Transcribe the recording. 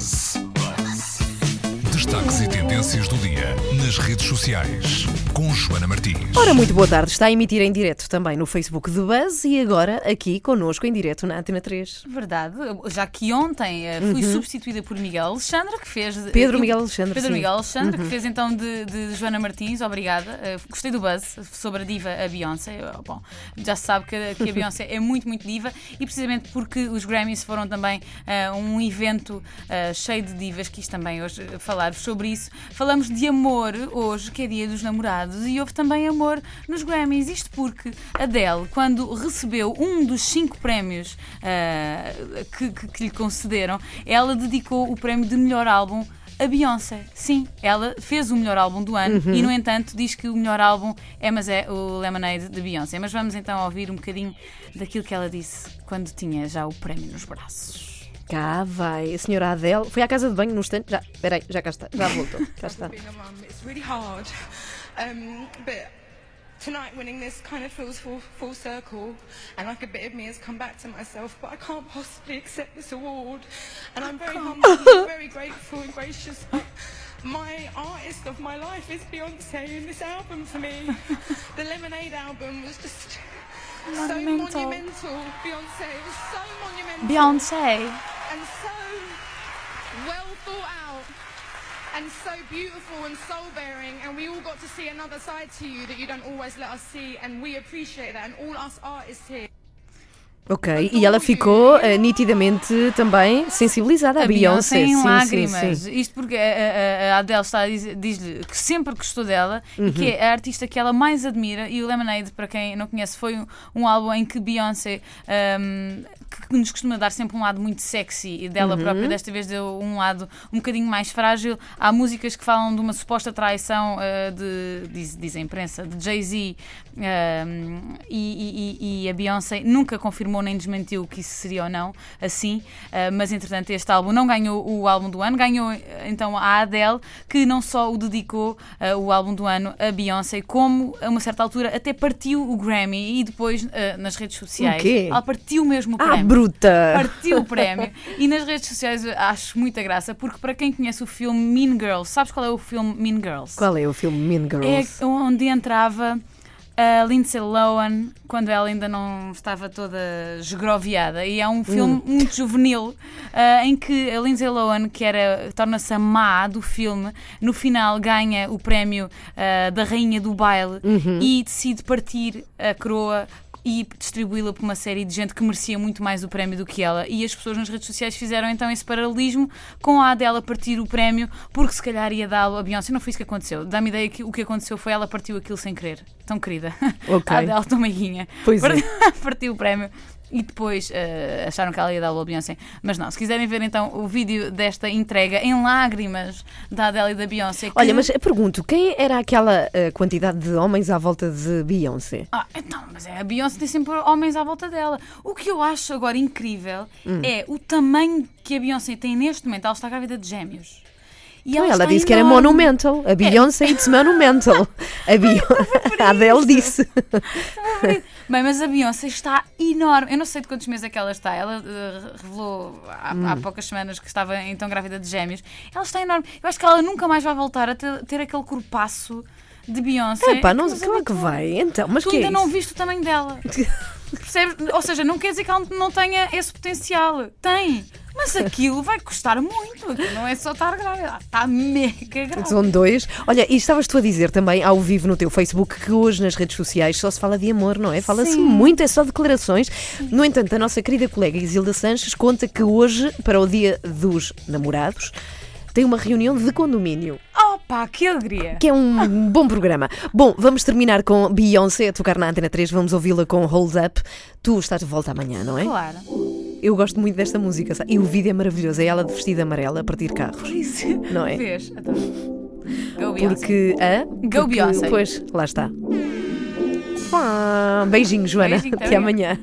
Buzz. Destaques e tendências do dia nas redes sociais com Joana Martins. Ora, muito boa tarde. Está a emitir em direto também no Facebook de Buzz e agora aqui connosco em direto na Antena 3. Verdade, já que ontem eh, fui substituída por Miguel Alexandre, que fez. Uhum. Pedro eh, Miguel Alexandre, Pedro sim. Uhum. Miguel Alexandre, que fez então de, de Joana Martins, obrigada. Eh, gostei do buzz sobre a diva, a Beyoncé. Eh, Bom, já se sabe que, a- que a Beyoncé é muito, muito diva e precisamente porque os Grammys foram também eh, um evento eh, cheio de divas, quis também hoje eh, falar-vos sobre isso. Falamos de amor hoje, que é dia dos namorados, e houve também amor nos Grammys. Isto porque Adele, quando recebeu um dos cinco prémios ah, que, que- que lhe concederam, ela dedicou o prémio de melhor álbum a Beyoncé. Sim, ela fez o melhor álbum do ano e, no entanto, diz que o melhor álbum é, mas é o Lemonade de Beyoncé. Mas vamos então ouvir um bocadinho daquilo que ela disse quando tinha já o prémio nos braços. Cá vai a senhora Adele. Foi à casa de banho no stand. Já, peraí, já cá está. Já voltou. Cá está. being a mum. It's really hard. But tonight, winning this kind of feels full, full circle. And like a bit of me has come back to myself, but I can't possibly accept this award. And I'm very humble, very grateful and gracious. But my artist of my life is Beyonce, and this album for me, the Lemonade album, was just. So Monumental. monumental, Beyonce. It was so monumental Beyoncé! and so well thought out and so beautiful and soul bearing and we all got to see another side to you that you don't always let us see and we appreciate that and all us artists here Ok, e ela ficou eh, nitidamente também sensibilizada à A Beyoncé. Beyoncé em sim, lágrimas. sim, sim. Isto porque a, a- a Adele está a dizer- diz-lhe que sempre gostou dela Uhum. e que é a artista que ela mais admira. E o Lemonade, para quem não conhece, foi um, um álbum em que Beyoncé. um, que nos costuma dar sempre um lado muito sexy e dela Uhum. própria, desta vez deu um lado um bocadinho mais frágil. Há músicas que falam de uma suposta traição uh, de, diz, diz a imprensa, de Jay-Z um, e, e- e a Beyoncé nunca confirmou nem desmentiu que isso seria ou não assim, uh, mas entretanto este álbum não ganhou o álbum do ano, ganhou uh, então a Adele, que não só o dedicou uh, o álbum do ano a Beyoncé, como a uma certa altura até partiu o Grammy e depois uh, nas redes sociais. O quê? Ela partiu mesmo o Ah, prémio bruta! partiu o prémio. E nas redes sociais acho muita graça, porque para quem conhece o filme Mean Girls, sabes qual é o filme Mean Girls? Qual é o filme Mean Girls? É onde entrava a Lindsay Lohan quando ela ainda não estava toda esgroviada. E é um filme muito juvenil ah, em que a Lindsay Lohan, que era torna-se a má do filme, no final ganha o prémio ah, da Rainha do Baile e decide partir a coroa e distribuí-la por uma série de gente que merecia muito mais o prémio do que ela. E as pessoas nas redes sociais fizeram então esse paralelismo com a Adele a partir o prémio, porque se calhar ia dá-lo a Beyoncé. Não foi isso que aconteceu. Dá-me ideia que o que aconteceu foi ela partiu aquilo sem querer. Tão querida. Ok. A Adele, tão meiguinha. Pois é. Partiu o prémio. E depois eh, acharam que ela ia dar-lo a Beyoncé. Mas não, se quiserem ver então o vídeo desta entrega em lágrimas da Adele e da Beyoncé. que- Olha, mas pergunto, quem era aquela eh, quantidade de homens à volta de Beyoncé? Ah, então, mas é, a Beyoncé tem sempre homens à volta dela. O que eu acho agora incrível Hum. é o tamanho que a Beyoncé tem neste momento. Ela está grávida de gêmeos. E Então, ela está disse que era enorme. monumental. A Beyoncé it's monumental. A, Beyon- a Adele disse. Bem, mas a Beyoncé está enorme. Eu não sei de quantos meses é que ela está. Ela eh, revelou há, há Hum. poucas semanas que estava então grávida de gêmeos. Ela está enorme. Eu acho que ela nunca mais vai voltar a ter, ter aquele corpaço de Beyoncé. Epá, não, nos claro que habituou. vai. Então, mas Tu que é ainda não isso? viste o tamanho dela. Percebes? Ou seja, não quer dizer que ela não tenha esse potencial. Tem. Mas aquilo vai custar muito. Aquilo não é só estar grávida. Está mega grávida. São dois. Olha, e estavas tu a dizer também ao vivo no teu Facebook que hoje nas redes sociais só se fala de amor, não é? Fala-se muito, é só declarações. No entanto, a nossa querida colega Isilda Sanches conta que hoje, para o dia dos namorados, tem uma reunião de condomínio, Opa, que alegria. que é um bom programa. Bom, vamos terminar com Beyoncé a tocar na Antena 3, vamos ouvi-la com Hold Up. Tu estás de volta amanhã, não é? Claro. Eu gosto muito desta música, sabe? e o vídeo é maravilhoso, é ela de vestida amarela a partir carros. Isso. Não é? Vês? Go. Porque. Hã? Go Porque- Beyoncé. Pois, lá está. Ah, beijinho, Joana. Beijinho, até amanhã.